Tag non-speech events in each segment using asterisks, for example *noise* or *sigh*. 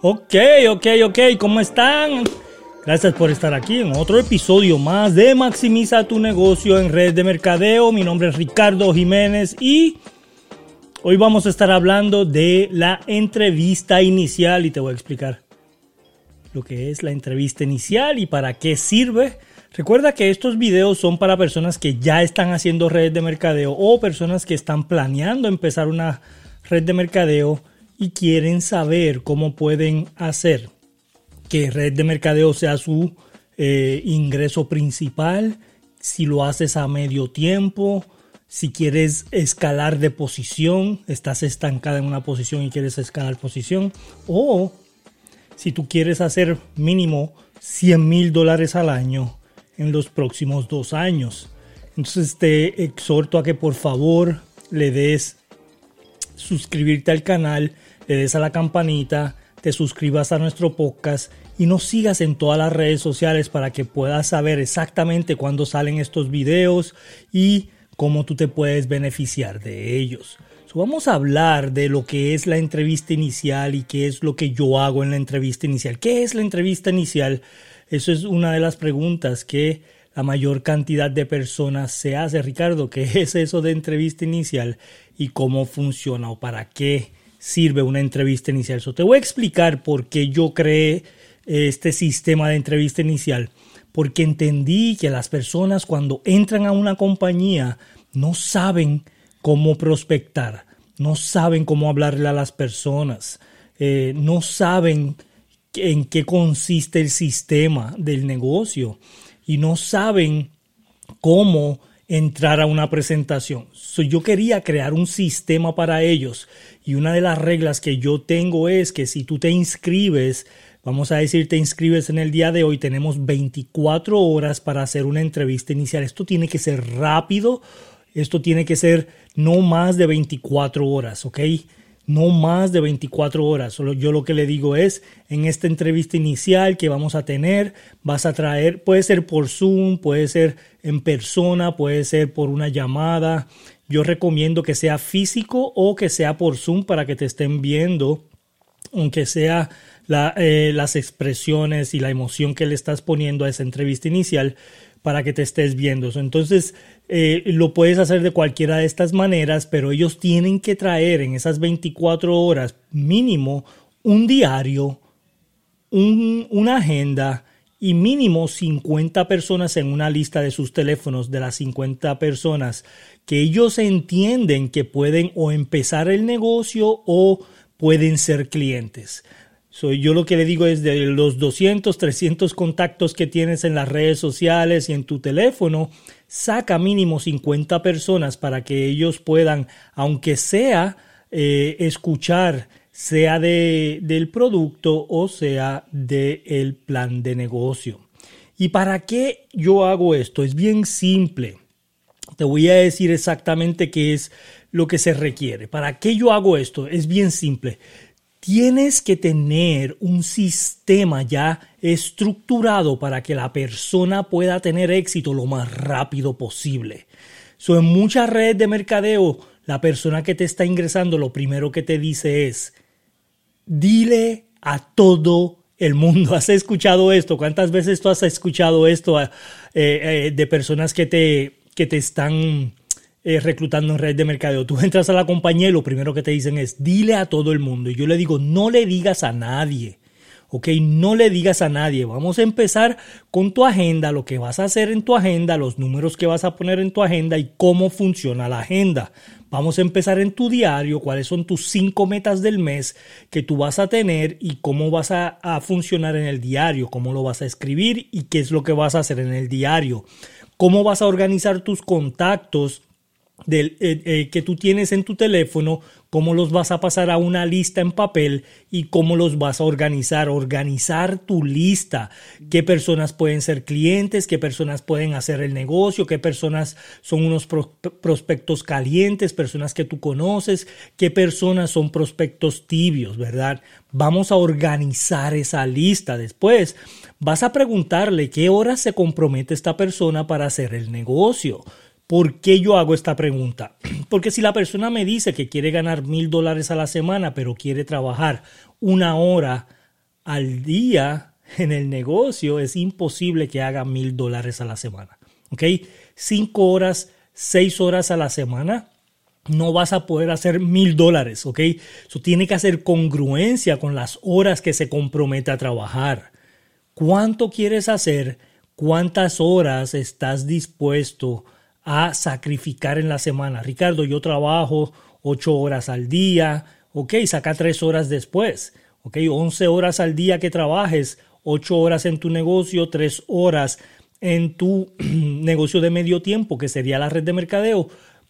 Ok, ok, ok, ¿cómo están? Gracias por estar aquí en otro episodio más de Maximiza tu negocio en red de mercadeo. Mi nombre es Ricardo Jiménez y hoy vamos a estar hablando de la entrevista inicial y te voy a explicar lo que es la entrevista inicial y para qué sirve. Recuerda que estos videos son para personas que ya están haciendo red de mercadeo o personas que están planeando empezar una red de mercadeo y quieren saber cómo pueden hacer que red de mercadeo sea su eh, ingreso principal, si lo haces a medio tiempo, si quieres escalar de posición, estás estancada en una posición y quieres escalar posición, o si tú quieres hacer mínimo 100 mil dólares al año en los próximos dos años. Entonces te exhorto a que por favor le des suscribirte al canal, le des a la campanita, te suscribas a nuestro podcast y nos sigas en todas las redes sociales para que puedas saber exactamente cuándo salen estos videos y cómo tú te puedes beneficiar de ellos. vamos a hablar de lo que es la entrevista inicial y qué es lo que yo hago en la entrevista inicial. ¿Qué es la entrevista inicial? Eso es una de las preguntas que la mayor cantidad de personas se hace. Ricardo, ¿qué *laughs* es eso de entrevista inicial y cómo funciona o para qué sirve una entrevista inicial. So, te voy a explicar por qué yo creé este sistema de entrevista inicial. Porque entendí que las personas cuando entran a una compañía no saben cómo prospectar, no saben cómo hablarle a las personas, eh, no saben en qué consiste el sistema del negocio y no saben cómo entrar a una presentación. yo quería crear un sistema para ellos y una de las reglas que yo tengo es que si tú te inscribes, vamos a decir, te inscribes en el día de hoy, tenemos 24 horas para hacer una entrevista inicial. Esto tiene que ser rápido, esto tiene que ser no más de 24 horas, ¿ok? No más de 24 horas. Solo yo lo que le digo es, en esta entrevista inicial que vamos a tener, vas a traer, puede ser por Zoom, puede ser en persona, puede ser por una llamada. Yo recomiendo que sea físico o que sea por Zoom para que te estén viendo, aunque sea eh, las expresiones y la emoción que le estás poniendo a esa entrevista inicial para que te estés viendo. Entonces, eh, lo puedes hacer de cualquiera de estas maneras, pero ellos tienen que traer en esas 24 horas mínimo un diario, una agenda y mínimo 50 personas en una lista de sus teléfonos de las 50 personas que ellos entienden que pueden o empezar el negocio o pueden ser clientes yo lo que le digo es de los 200, 300 contactos que tienes en las redes sociales y en tu teléfono, saca mínimo 50 personas para que ellos puedan, aunque sea eh, escuchar, sea de, del producto o sea del plan de negocio. ¿Y para qué yo hago esto? Es bien simple. Te voy a decir exactamente qué es lo que se requiere. ¿Para qué yo hago esto? Es bien simple tienes que tener un sistema ya estructurado para que la persona pueda tener éxito lo más rápido posible. So, en muchas redes de mercadeo, la persona que te está ingresando lo primero que te dice es, dile a todo el mundo. *laughs* ¿Has escuchado esto? ¿Cuántas veces tú has escuchado esto eh, eh, de personas que te, que te están eh, reclutando en red de mercadeo. Tú entras a la compañía y lo primero que te dicen es dile a todo el mundo. Y yo le digo, no le digas a nadie. ¿ok? No le digas a nadie. Vamos a empezar con tu agenda, lo que vas a hacer en tu agenda, los números que vas a poner en tu agenda y cómo funciona la agenda. Vamos a empezar en tu diario, cuáles son tus cinco metas del mes que tú vas a tener y cómo vas a, a funcionar en el diario, cómo lo vas a escribir y qué es lo que vas a hacer en el diario. Cómo vas a organizar tus contactos del, eh, eh, que tú tienes en tu teléfono, cómo los vas a pasar a una lista en papel y cómo los vas a organizar. Organizar tu lista. Qué personas pueden ser clientes, qué personas pueden hacer el negocio, qué personas son unos prospectos calientes, personas que tú conoces, qué personas son prospectos tibios, ¿verdad? Vamos a organizar esa lista. Después vas a preguntarle qué horas se compromete esta persona para hacer el negocio. ¿Por qué yo hago esta pregunta? *clears throat* Porque si la persona me dice que quiere ganar mil dólares a la semana, pero quiere trabajar una hora al día en el negocio es imposible que haga mil dólares a la semana. ¿Ok? Cinco horas, seis horas a la semana no vas a poder hacer mil dólares, ¿ok? Eso tiene que hacer congruencia con las horas que se compromete a trabajar. ¿Cuánto quieres hacer? ¿Cuántas horas estás dispuesto a sacrificar en la semana? Ricardo, yo trabajo ocho horas al día, ok, saca tres horas después, ok, once horas al día que trabajes, ocho horas en tu negocio, tres horas en tu *clears throat* negocio de medio tiempo, que sería la red de mercadeo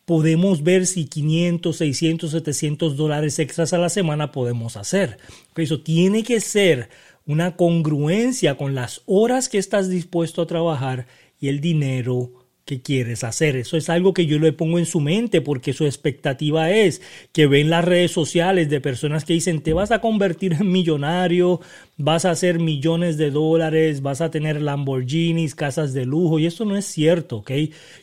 podemos ver si 500, 600, 700 dólares extras a la semana podemos hacer. Eso tiene que ser una congruencia con las horas que estás dispuesto a trabajar y el dinero que quieres hacer. Eso es algo que yo le pongo en su mente porque su expectativa es que ven las redes sociales de personas que dicen te vas a convertir en millonario, vas a hacer millones de dólares, vas a tener Lamborghinis, casas de lujo y eso no es cierto, ¿ok?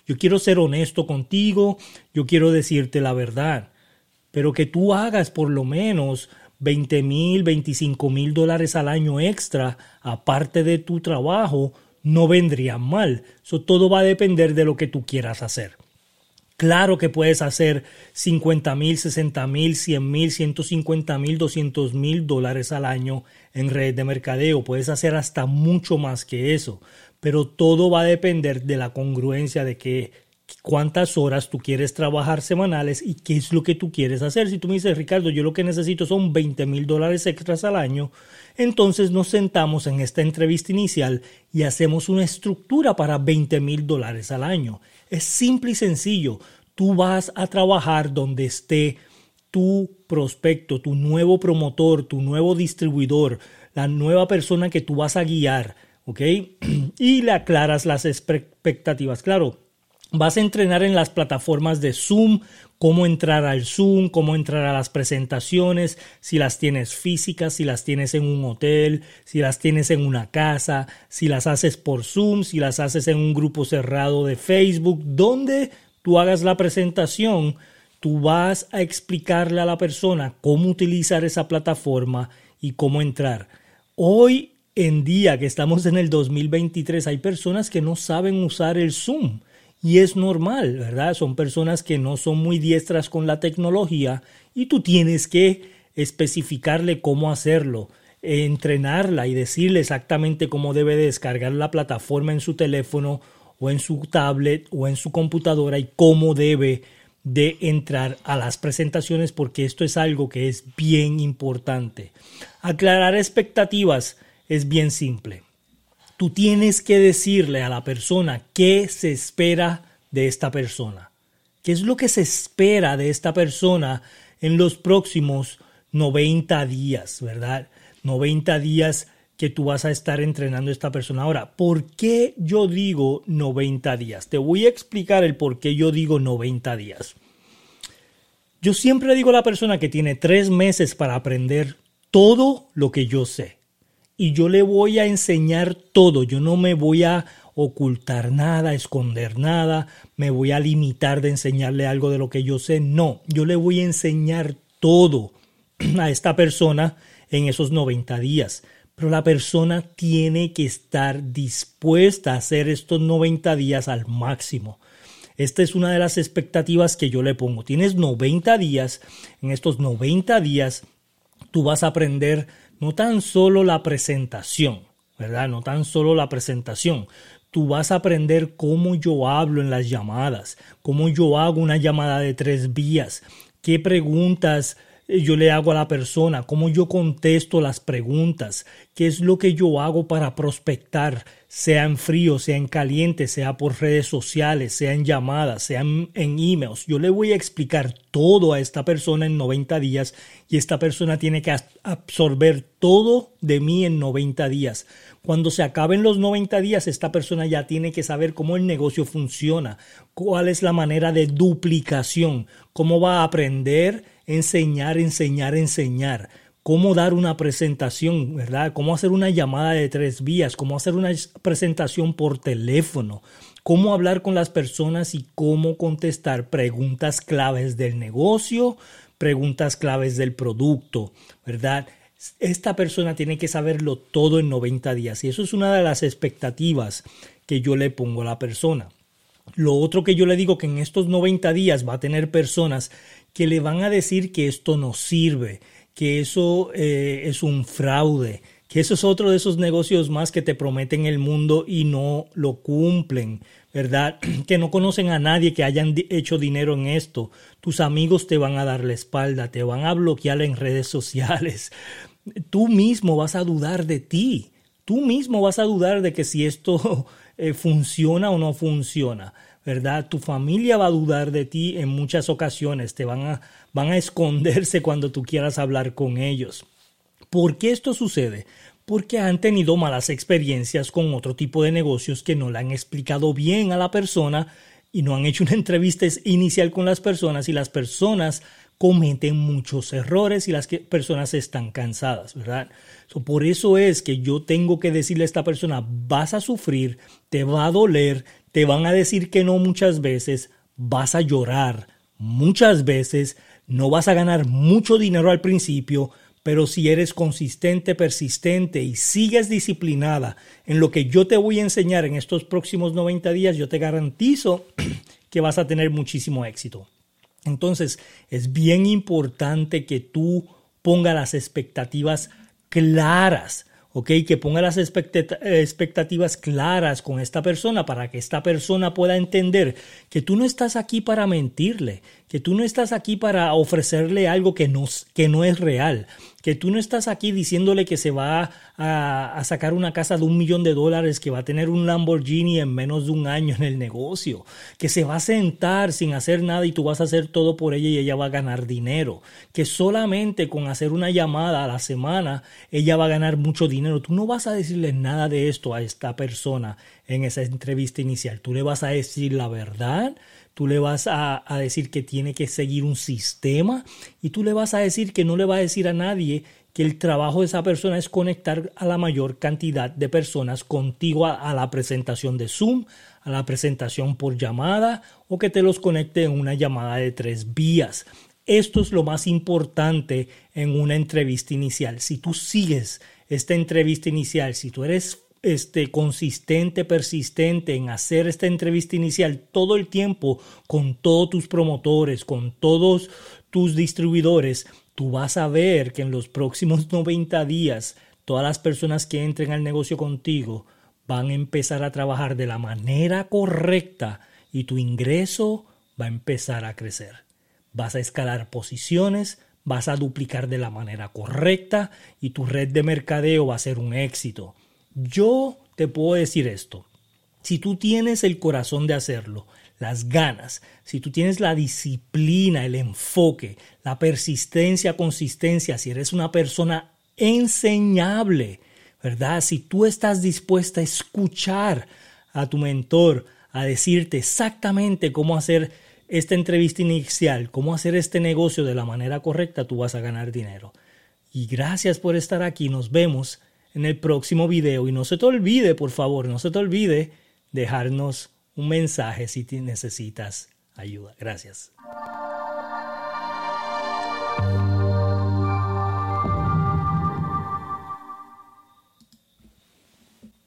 Yo quiero ser honesto contigo, yo quiero decirte la verdad, pero que tú hagas por lo menos 20 mil, 25 mil dólares al año extra aparte de tu trabajo no vendrían mal. Eso todo va a depender de lo que tú quieras hacer. Claro que puedes hacer 50 mil, 60 mil, 100 mil, 150 mil, 200 mil dólares al año en red de mercadeo. Puedes hacer hasta mucho más que eso. Pero todo va a depender de la congruencia de que cuántas horas tú quieres trabajar semanales y qué es lo que tú quieres hacer. Si tú me dices, Ricardo, yo lo que necesito son 20 mil dólares extras al año, entonces nos sentamos en esta entrevista inicial y hacemos una estructura para 20 mil dólares al año. Es simple y sencillo. Tú vas a trabajar donde esté tu prospecto, tu nuevo promotor, tu nuevo distribuidor, la nueva persona que tú vas a guiar, ¿ok? *clears throat* Y le aclaras las expectativas. Claro, Vas a entrenar en las plataformas de Zoom, cómo entrar al Zoom, cómo entrar a las presentaciones, si las tienes físicas, si las tienes en un hotel, si las tienes en una casa, si las haces por Zoom, si las haces en un grupo cerrado de Facebook, donde tú hagas la presentación, tú vas a explicarle a la persona cómo utilizar esa plataforma y cómo entrar. Hoy en día que estamos en el 2023 hay personas que no saben usar el Zoom y es normal, ¿verdad? Son personas que no son muy diestras con la tecnología y tú tienes que especificarle cómo hacerlo, entrenarla y decirle exactamente cómo debe descargar la plataforma en su teléfono o en su tablet o en su computadora y cómo debe de entrar a las presentaciones porque esto es algo que es bien importante. Aclarar expectativas es bien simple tú tienes que decirle a la persona qué se espera de esta persona. ¿Qué es lo que se espera de esta persona en los próximos 90 días, verdad? 90 días que tú vas a estar entrenando a esta persona. Ahora, ¿por qué yo digo 90 días? Te voy a explicar el por qué yo digo 90 días. Yo siempre digo a la persona que tiene tres meses para aprender todo lo que yo sé y yo le voy a enseñar todo, yo no me voy a ocultar nada, esconder nada, me voy a limitar de enseñarle algo de lo que yo sé, no, yo le voy a enseñar todo *clears throat* a esta persona en esos 90 días. Pero la persona tiene que estar dispuesta a hacer estos 90 días al máximo. Esta es una de las expectativas que yo le pongo. Tienes 90 días. En estos 90 días tú vas a aprender no tan solo la presentación, ¿verdad? No tan solo la presentación. Tú vas a aprender cómo yo hablo en las llamadas, cómo yo hago una llamada de tres vías, qué preguntas yo le hago a la persona, cómo yo contesto las preguntas, qué es lo que yo hago para prospectar, sea en frío, sea en caliente, sea por redes sociales, sea en llamadas, sea en, emails. Yo le voy a explicar todo a esta persona en 90 días y esta persona tiene que absorber todo de mí en 90 días. Cuando se acaben los 90 días, esta persona ya tiene que saber cómo el negocio funciona, cuál es la manera de duplicación, cómo va a aprender, enseñar, enseñar, enseñar cómo dar una presentación, ¿verdad? Cómo hacer una llamada de tres vías, cómo hacer una presentación por teléfono, cómo hablar con las personas y cómo contestar preguntas claves del negocio, preguntas claves del producto, ¿verdad? esta persona tiene que saberlo todo en 90 días y eso es una de las expectativas que yo le pongo a la persona. Lo otro que yo le digo que en estos 90 días va a tener personas que le van a decir que esto no sirve, que eso eh, es un fraude, que eso es otro de esos negocios más que te prometen el mundo y no lo cumplen, ¿verdad? *clears throat* Que no conocen a nadie que hayan hecho dinero en esto. Tus amigos te van a dar la espalda, te van a bloquear en redes sociales. *laughs* Tú mismo vas a dudar de ti. Tú mismo vas a dudar de que si esto *laughs* eh, funciona o no funciona. ¿Verdad? Tu familia va a dudar de ti en muchas ocasiones, te van a, van a esconderse *laughs* cuando tú quieras hablar con ellos. ¿Por qué esto sucede? Porque han tenido malas experiencias con otro tipo de negocios que no le han explicado bien a la persona y no han hecho una *laughs* entrevista inicial con las personas y las personas cometen muchos errores y las personas están cansadas, ¿verdad? por eso es que yo tengo que decirle a esta persona, vas a sufrir, te va a doler, te van a decir que no muchas veces, vas a llorar muchas veces, no vas a ganar mucho dinero al principio, pero si eres consistente, persistente y sigues disciplinada en lo que yo te voy a enseñar en estos próximos 90 días, yo te garantizo *clears throat* que vas a tener muchísimo éxito. Entonces, es bien importante que tú pongas las expectativas claras, ¿ok? Que ponga las expectativas claras con esta persona para que esta persona pueda entender que tú no estás aquí para mentirle, que tú no estás aquí para ofrecerle algo que no, que no es real, que tú no estás aquí diciéndole que se va a, sacar una casa de un millón de dólares, que va a tener un Lamborghini en menos de un año en el negocio, que se va a sentar sin hacer nada y tú vas a hacer todo por ella y ella va a ganar dinero, que solamente con hacer una llamada a la semana ella va a ganar mucho dinero. Tú no vas a decirle nada de esto a esta persona en esa entrevista inicial, tú le vas a decir la verdad tú le vas a, decir que tiene que seguir un sistema y tú le vas a decir que no le va a decir a nadie que el trabajo de esa persona es conectar a la mayor cantidad de personas contigo a, la presentación de Zoom, a la presentación por llamada o que te los conecte en una llamada de tres vías. Esto es lo más importante en una entrevista inicial. Si tú sigues esta entrevista inicial, si tú eres este, consistente, persistente en hacer esta entrevista inicial todo el tiempo con todos tus promotores, con todos tus distribuidores, tú vas a ver que en los próximos *laughs* 90 días todas las personas que entren al negocio contigo van a empezar a trabajar de la manera correcta y tu ingreso va a empezar a crecer. Vas a escalar posiciones, vas a duplicar de la manera correcta y tu red de mercadeo va a ser un éxito. Yo te puedo decir esto. Si tú tienes el corazón de hacerlo, las ganas, si tú tienes la disciplina, el enfoque, la persistencia, consistencia, si eres una persona enseñable, ¿verdad? Si tú estás dispuesta a escuchar a tu mentor, a decirte exactamente cómo hacer esta entrevista inicial, cómo hacer este negocio de la manera correcta, tú vas a ganar dinero. Y gracias por estar aquí. Nos vemos en el próximo video. Y no se te olvide, por favor, no se te olvide dejarnos un mensaje si necesitas ayuda. Gracias.